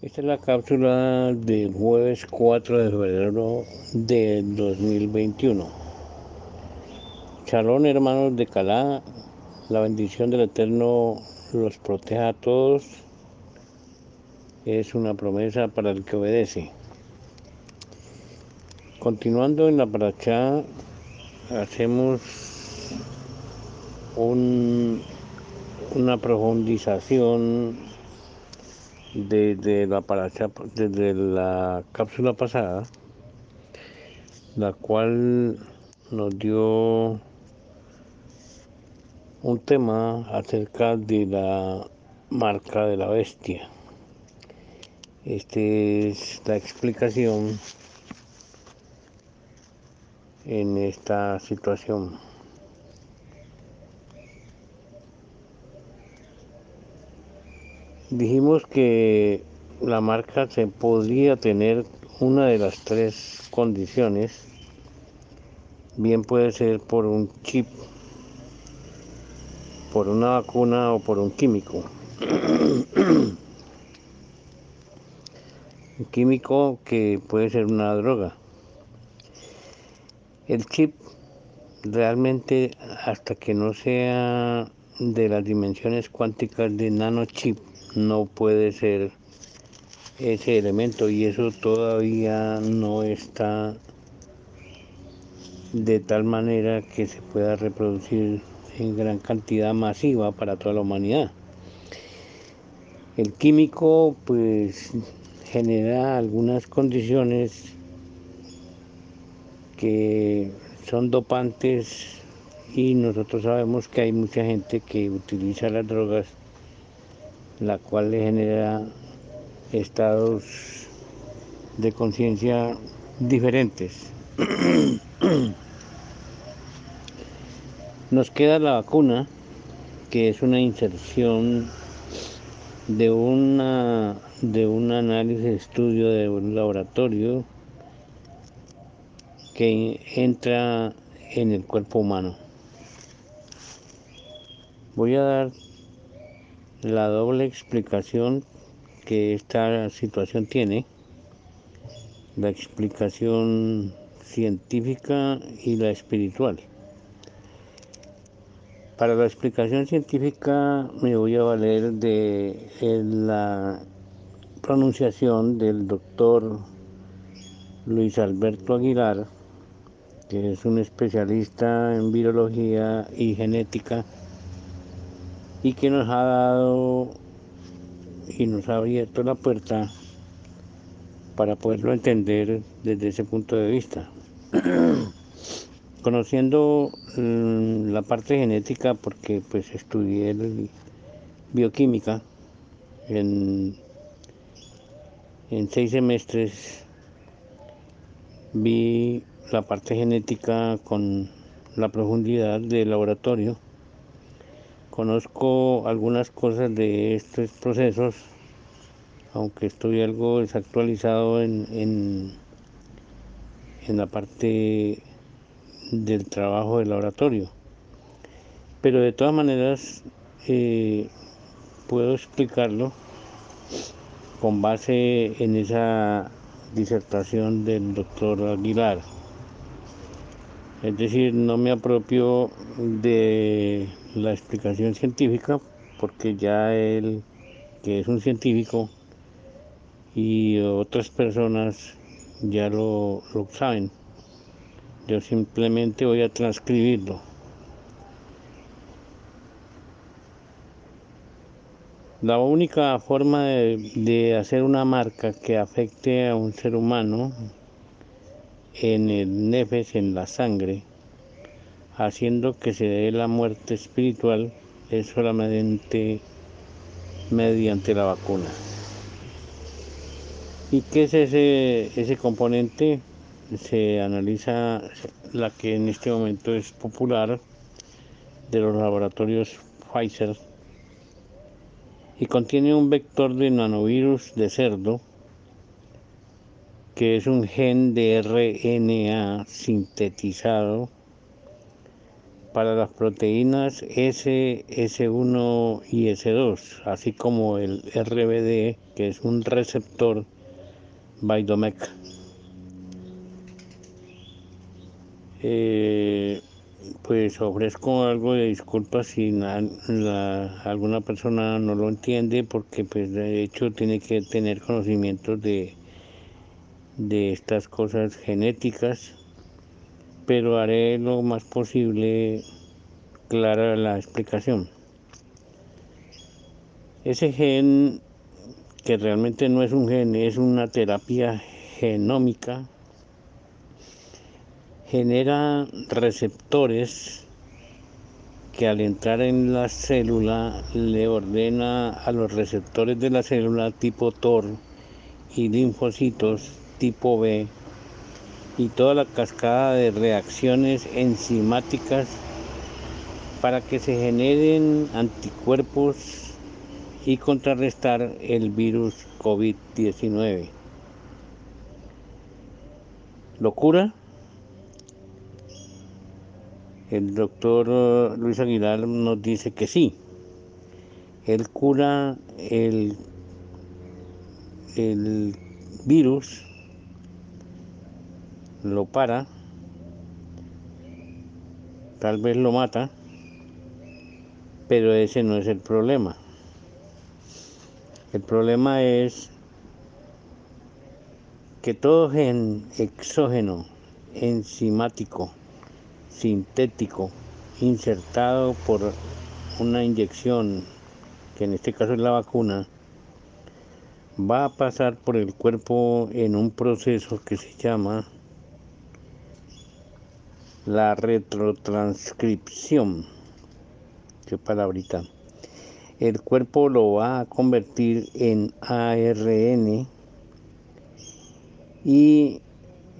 Esta es la cápsula del jueves 4 de febrero de 2021. Chalón, hermanos de Calá, la bendición del Eterno los proteja a todos. Es una promesa para el que obedece. Continuando en la paracha, hacemos un, una profundización desde la desde la cápsula pasada, la cual nos dio un tema acerca de la marca de la bestia. Esta es la explicación en esta situación. Dijimos que la marca se podría tener una de las tres condiciones. Bien puede ser por un chip, por una vacuna o por un químico. un químico que puede ser una droga. El chip realmente hasta que no sea de las dimensiones cuánticas de nanochip no puede ser ese elemento y eso todavía no está de tal manera que se pueda reproducir en gran cantidad masiva para toda la humanidad. El químico pues genera algunas condiciones que son dopantes y nosotros sabemos que hay mucha gente que utiliza las drogas la cual le genera estados de conciencia diferentes. Nos queda la vacuna, que es una inserción de una de un análisis estudio de un laboratorio que entra en el cuerpo humano. Voy a dar la doble explicación que esta situación tiene, la explicación científica y la espiritual. Para la explicación científica me voy a valer de la pronunciación del doctor Luis Alberto Aguilar, que es un especialista en virología y genética y que nos ha dado y nos ha abierto la puerta para poderlo entender desde ese punto de vista. Conociendo mm, la parte genética, porque pues estudié bioquímica en, en seis semestres, vi la parte genética con la profundidad del laboratorio Conozco algunas cosas de estos procesos, aunque estoy algo desactualizado en, en, la parte del trabajo del laboratorio. Pero de todas maneras eh, puedo explicarlo con base en esa disertación del doctor Aguilar. Es decir, no me apropio de la explicación científica porque ya él, que es un científico, y otras personas ya lo, lo saben. Yo simplemente voy a transcribirlo. La única forma de, de, hacer una marca que afecte a un ser humano en el nefes, en la sangre, haciendo que se dé la muerte espiritual, es solamente mediante la vacuna. ¿Y qué es ese, ese componente? Se analiza la que en este momento es popular de los laboratorios Pfizer y contiene un vector de nanovirus de cerdo que es un gen de RNA sintetizado para las proteínas S, S1 y S2, así como el RBD, que es un receptor Bidomec. Eh, pues ofrezco algo de disculpas si alguna persona no lo entiende, porque pues de hecho tiene que tener conocimientos de, de estas cosas genéticas pero haré lo más posible clara la explicación. Ese gen, que realmente no es un gen, es una terapia genómica, genera receptores que al entrar en la célula le ordena a los receptores de la célula tipo TOR y linfocitos tipo B y toda la cascada de reacciones enzimáticas para que se generen anticuerpos y contrarrestar el virus COVID-19. ¿Locura? El doctor Luis Aguilar nos dice que sí. Él cura el, el virus lo para, tal vez lo mata, pero ese no es el problema. El problema es que todo gen exógeno, enzimático, sintético, insertado por una inyección, que en este caso es la vacuna, va a pasar por el cuerpo en un proceso que se llama la retrotranscripción. Qué palabrita. El cuerpo lo va a convertir en ARN y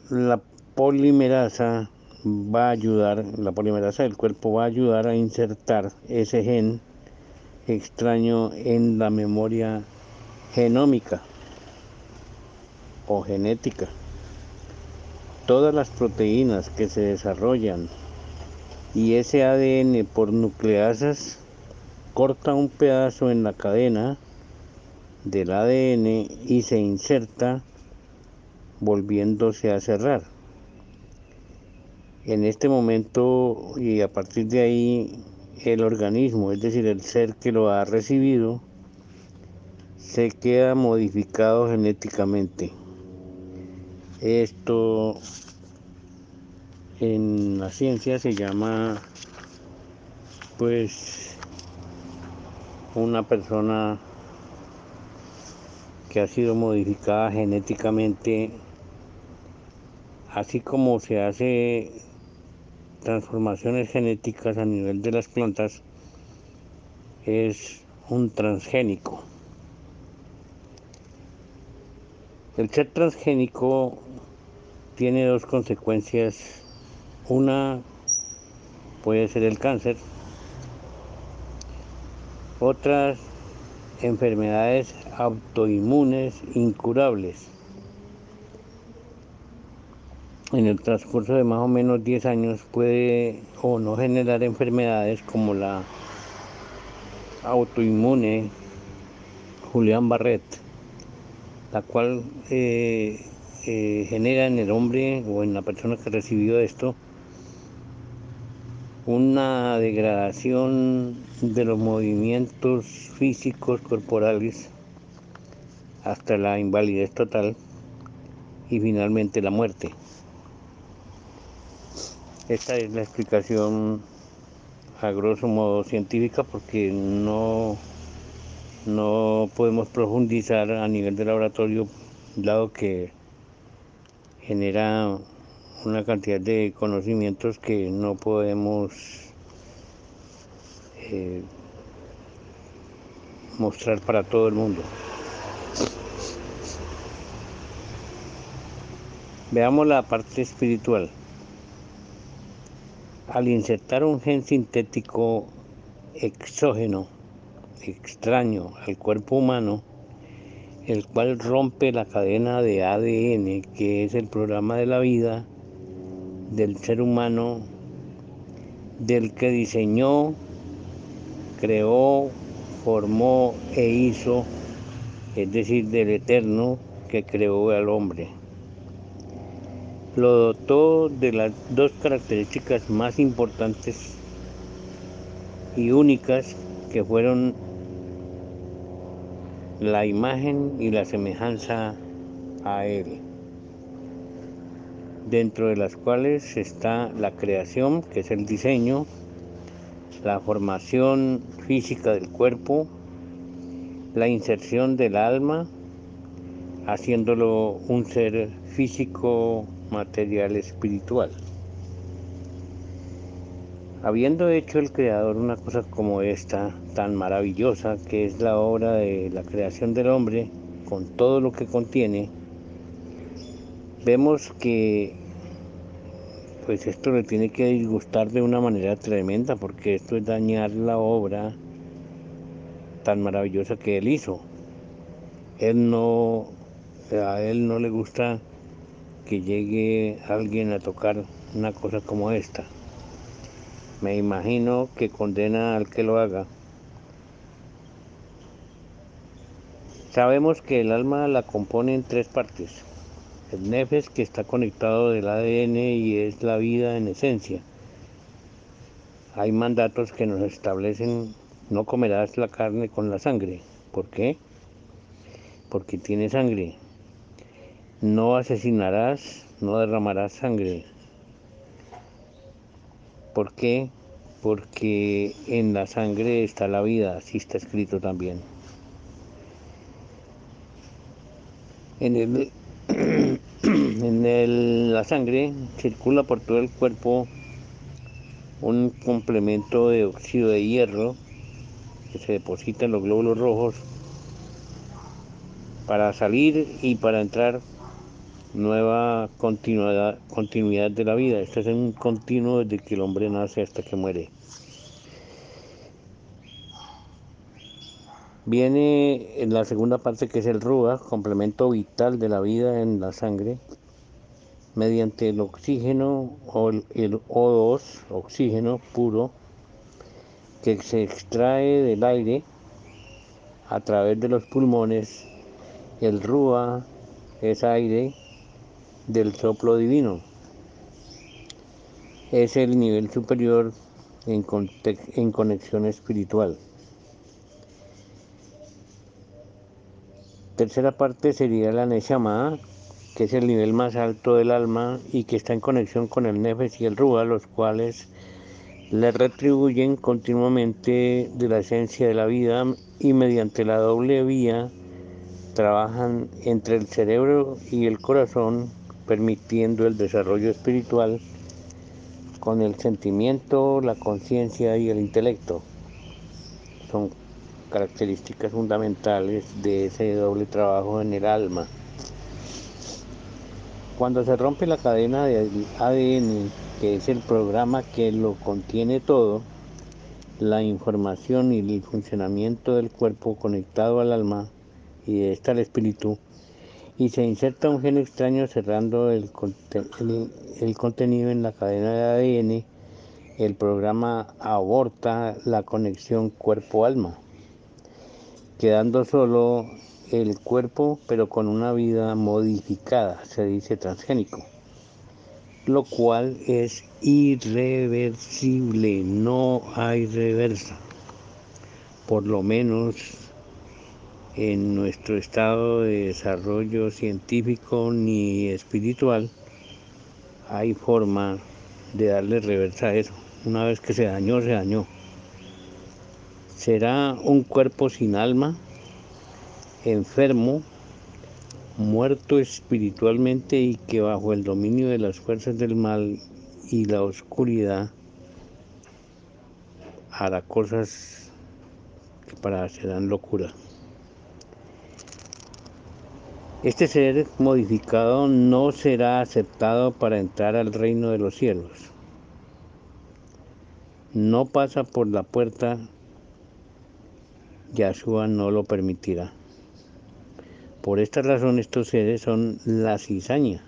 la polimerasa va a ayudar, la polimerasa del cuerpo va a ayudar a insertar ese gen extraño en la memoria genómica o genética todas las proteínas que se desarrollan y ese ADN por nucleasas corta un pedazo en la cadena del ADN y se inserta volviéndose a cerrar. En este momento y a partir de ahí el organismo, es decir, el ser que lo ha recibido, se queda modificado genéticamente. Esto en la ciencia se llama pues una persona que ha sido modificada genéticamente así como se hace transformaciones genéticas a nivel de las plantas es un transgénico el ser transgénico tiene dos consecuencias. Una puede ser el cáncer, otras enfermedades autoinmunes incurables. En el transcurso de más o menos 10 años puede o no generar enfermedades como la autoinmune Julián Barret, la cual eh, eh, genera en el hombre o en la persona que recibió esto una degradación de los movimientos físicos corporales hasta la invalidez total y finalmente la muerte. Esta es la explicación a grosso modo científica porque no, no podemos profundizar a nivel de laboratorio dado que genera una cantidad de conocimientos que no podemos eh, mostrar para todo el mundo. Veamos la parte espiritual. Al insertar un gen sintético exógeno, extraño al cuerpo humano, el cual rompe la cadena de ADN, que es el programa de la vida del ser humano del que diseñó, creó, formó e hizo, es decir, del eterno que creó al hombre. Lo dotó de las dos características más importantes y únicas que fueron la imagen y la semejanza a Él, dentro de las cuales está la creación, que es el diseño, la formación física del cuerpo, la inserción del alma, haciéndolo un ser físico, material, espiritual. Habiendo hecho el Creador una cosa como esta, tan maravillosa, que es la obra de la creación del hombre, con todo lo que contiene, vemos que pues esto le tiene que disgustar de una manera tremenda, porque esto es dañar la obra tan maravillosa que él hizo. Él no, a él no le gusta que llegue alguien a tocar una cosa como esta. Me imagino que condena al que lo haga. Sabemos que el alma la compone en tres partes. El nefes que está conectado del ADN y es la vida en esencia. Hay mandatos que nos establecen no comerás la carne con la sangre. ¿Por qué? Porque tiene sangre. No asesinarás, no derramarás sangre. ¿Por qué? Porque en la sangre está la vida, así está escrito también. En, el, en el, la sangre circula por todo el cuerpo un complemento de óxido de hierro que se deposita en los glóbulos rojos para salir y para entrar nueva continuidad, continuidad de la vida. Este es un continuo desde que el hombre nace hasta que muere. Viene en la segunda parte que es el RUA, complemento vital de la vida en la sangre, mediante el oxígeno o el, el O2, oxígeno puro, que se extrae del aire a través de los pulmones. El RUA es aire del soplo divino. Es el nivel superior en, en conexión espiritual. Tercera parte sería la Neshama, que es el nivel más alto del alma y que está en conexión con el Nefes y el Ruba, los cuales le retribuyen continuamente de la esencia de la vida y mediante la doble vía trabajan entre el cerebro y el corazón permitiendo el desarrollo espiritual con el sentimiento, la conciencia y el intelecto. Son características fundamentales de ese doble trabajo en el alma. Cuando se rompe la cadena de ADN, que es el programa que lo contiene todo, la información y el funcionamiento del cuerpo conectado al alma y de esta al espíritu, y se inserta un gen extraño cerrando el, el, contenido en la cadena de ADN, el programa aborta la conexión cuerpo-alma, quedando solo el cuerpo pero con una vida modificada, se dice transgénico, lo cual es irreversible, no hay reversa, por lo menos en nuestro estado de desarrollo científico ni espiritual hay forma de darle reversa a eso. Una vez que se dañó, se dañó. Será un cuerpo sin alma, enfermo, muerto espiritualmente y que bajo el dominio de las fuerzas del mal y la oscuridad hará cosas que para serán locura. Este ser modificado no será aceptado para entrar al reino de los cielos. No pasa por la puerta, Yahshua no lo permitirá. Por esta razón estos seres son la cizaña,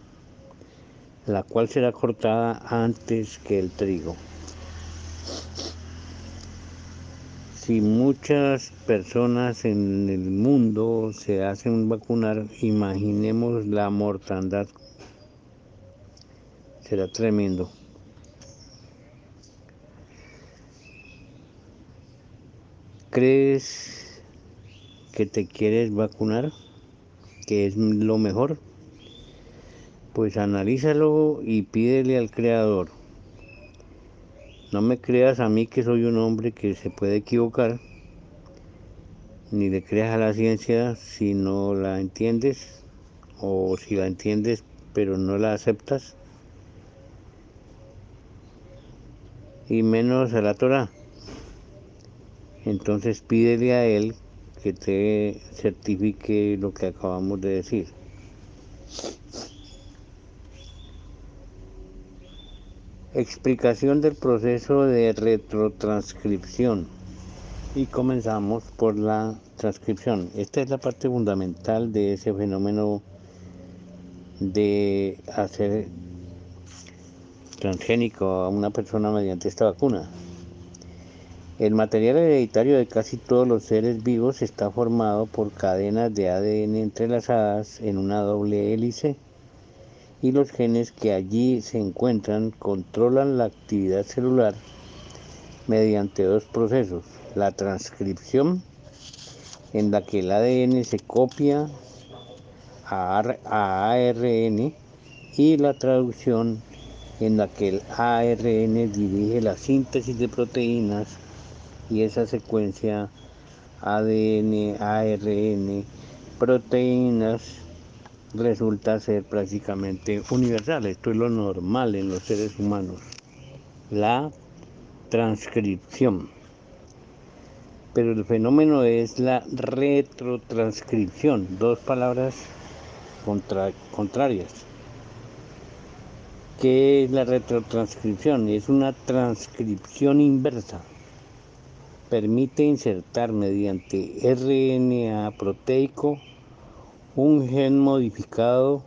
la cual será cortada antes que el trigo. Si muchas personas en el mundo se hacen vacunar, imaginemos la mortandad. Será tremendo. ¿Crees que te quieres vacunar? ¿Que es lo mejor? Pues analízalo y pídele al Creador. No me creas a mí que soy un hombre que se puede equivocar, ni le creas a la ciencia si no la entiendes, o si la entiendes pero no la aceptas, y menos a la Torah entonces pídele a él que te certifique lo que acabamos de decir. Explicación del proceso de retrotranscripción. Y comenzamos por la transcripción. Esta es la parte fundamental de ese fenómeno de hacer transgénico a una persona mediante esta vacuna. El material hereditario de casi todos los seres vivos está formado por cadenas de ADN entrelazadas en una doble hélice y los genes que allí se encuentran controlan la actividad celular mediante dos procesos, la transcripción en la que el ADN se copia a ARN y la traducción en la que el ARN dirige la síntesis de proteínas y esa secuencia ADN, ARN, proteínas resulta ser prácticamente universal. Esto es lo normal en los seres humanos. La transcripción. Pero el fenómeno es la retrotranscripción, dos palabras contrarias. ¿Qué es la retrotranscripción? Es una transcripción inversa permite insertar mediante RNA proteico un gen modificado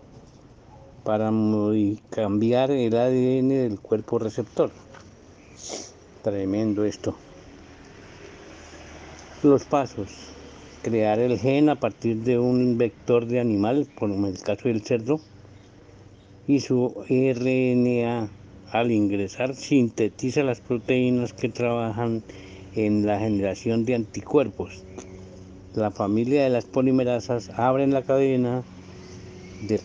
para cambiar el ADN del cuerpo receptor. Tremendo esto. Los pasos. Crear el gen a partir de un vector de animal, como en el caso del cerdo, y su RNA al ingresar sintetiza las proteínas que trabajan en la generación de anticuerpos. La familia de las polimerasas abren la cadena de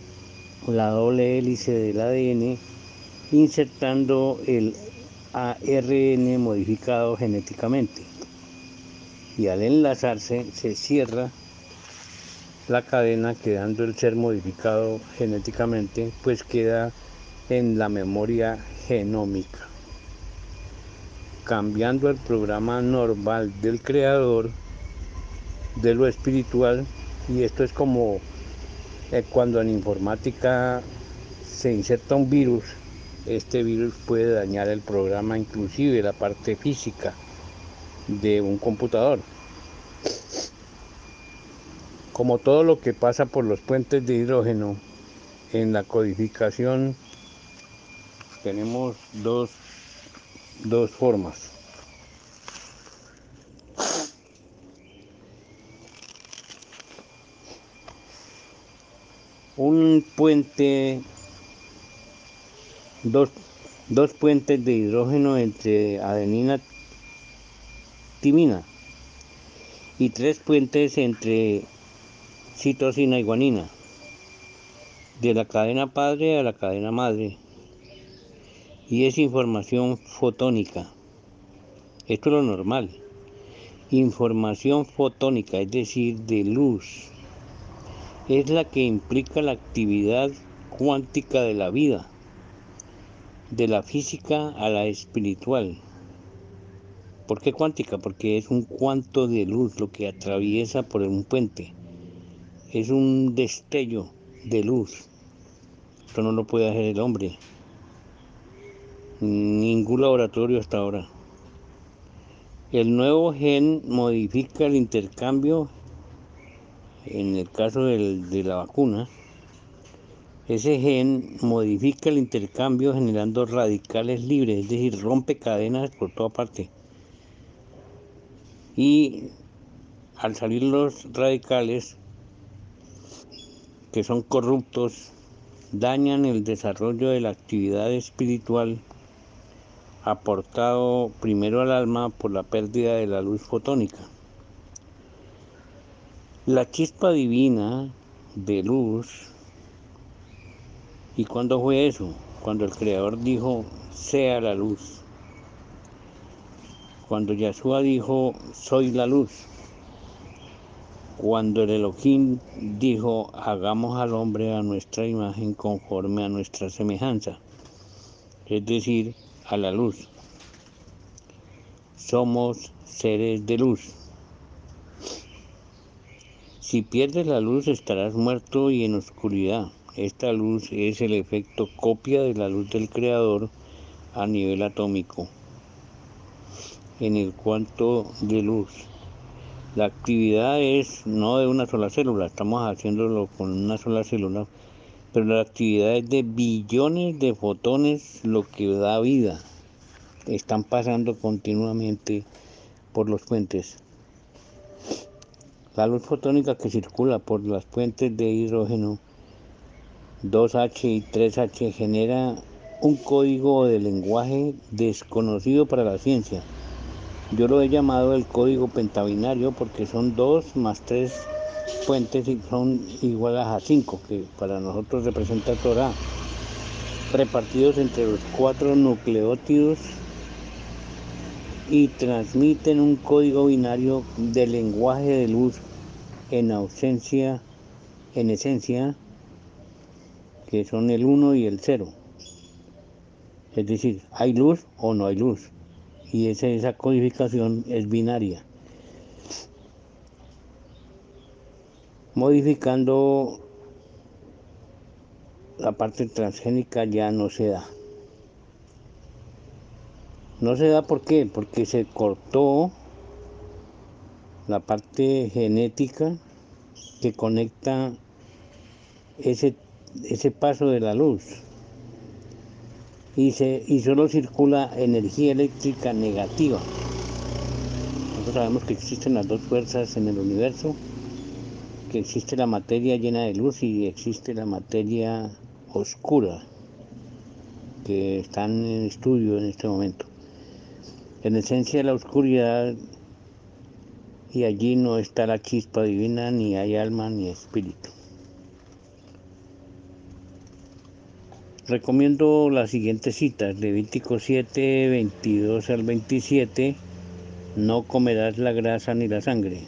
la doble hélice del ADN insertando el ARN modificado genéticamente. Y al enlazarse se cierra la cadena quedando el ser modificado genéticamente pues queda en la memoria genómica. Cambiando el programa normal del creador de lo espiritual y esto es como eh, cuando en informática se inserta un virus este virus puede dañar el programa inclusive la parte física de un computador como todo lo que pasa por los puentes de hidrógeno en la codificación tenemos dos dos formas. Un puente, dos, dos puentes de hidrógeno entre adenina timina y tres puentes entre citosina y guanina, de la cadena padre a la cadena madre y es información fotónica. Esto es lo normal. Información fotónica, es decir, de luz. Es la que implica la actividad cuántica de la vida, de la física a la espiritual. ¿Por qué cuántica? Porque es un cuanto de luz lo que atraviesa por un puente. Es un destello de luz. Esto no lo puede hacer el hombre ningún laboratorio hasta ahora. El nuevo gen modifica el intercambio, en el caso de la vacuna, ese gen modifica el intercambio generando radicales libres, es decir, rompe cadenas por toda parte. Y al salir los radicales, que son corruptos, dañan el desarrollo de la actividad espiritual aportado primero al alma por la pérdida de la luz fotónica. La chispa divina de luz, ¿y cuándo fue eso? Cuando el Creador dijo, sea la luz. Cuando Yahshua dijo, soy la luz. Cuando el Elohim dijo, hagamos al hombre a nuestra imagen conforme a nuestra semejanza, es decir, a la luz. Somos seres de luz. Si pierdes la luz estarás muerto y en oscuridad. Esta luz es el efecto copia de la luz del Creador a nivel atómico. En el cuanto de luz. La actividad es no de una sola célula, estamos haciéndolo con una sola célula, pero la actividad es de billones de fotones, lo que da vida. Están pasando continuamente por los puentes. La luz fotónica que circula por las puentes de hidrógeno 2H y 3H genera un código de lenguaje desconocido para la ciencia. Yo lo he llamado el código pentabinario porque son dos más tres puentes y son iguales a cinco, que para nosotros representa Torah, repartidos entre los cuatro nucleótidos y transmiten un código binario de lenguaje de luz en ausencia, en esencia, que son el 1 y el 0. Es decir, hay luz o no hay luz y esa, codificación es binaria. Modificando la parte transgénica ya no se da. No se da ¿por? Porque se cortó la parte genética que conecta ese, ese paso de la luz y, se, y solo circula energía eléctrica negativa. Nosotros sabemos que existen las dos fuerzas en el universo, que existe la materia llena de luz y existe la materia oscura, que están en estudio en este momento. En esencia la oscuridad y allí no está la chispa divina, ni hay alma ni espíritu. Recomiendo las siguientes citas, Levítico 7, 22 al 27, no comerás la grasa ni la sangre,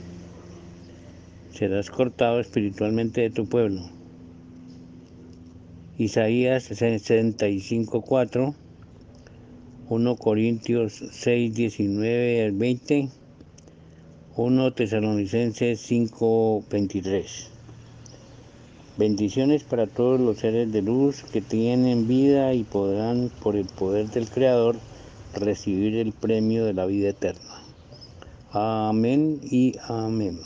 serás cortado espiritualmente de tu pueblo. Isaías 65, 4, 1 Corintios 6, 19 al 20, 1 Tesalonicenses 5, 23. Bendiciones para todos los seres de luz que tienen vida y podrán, por el poder del Creador, recibir el premio de la vida eterna. Amén y amén.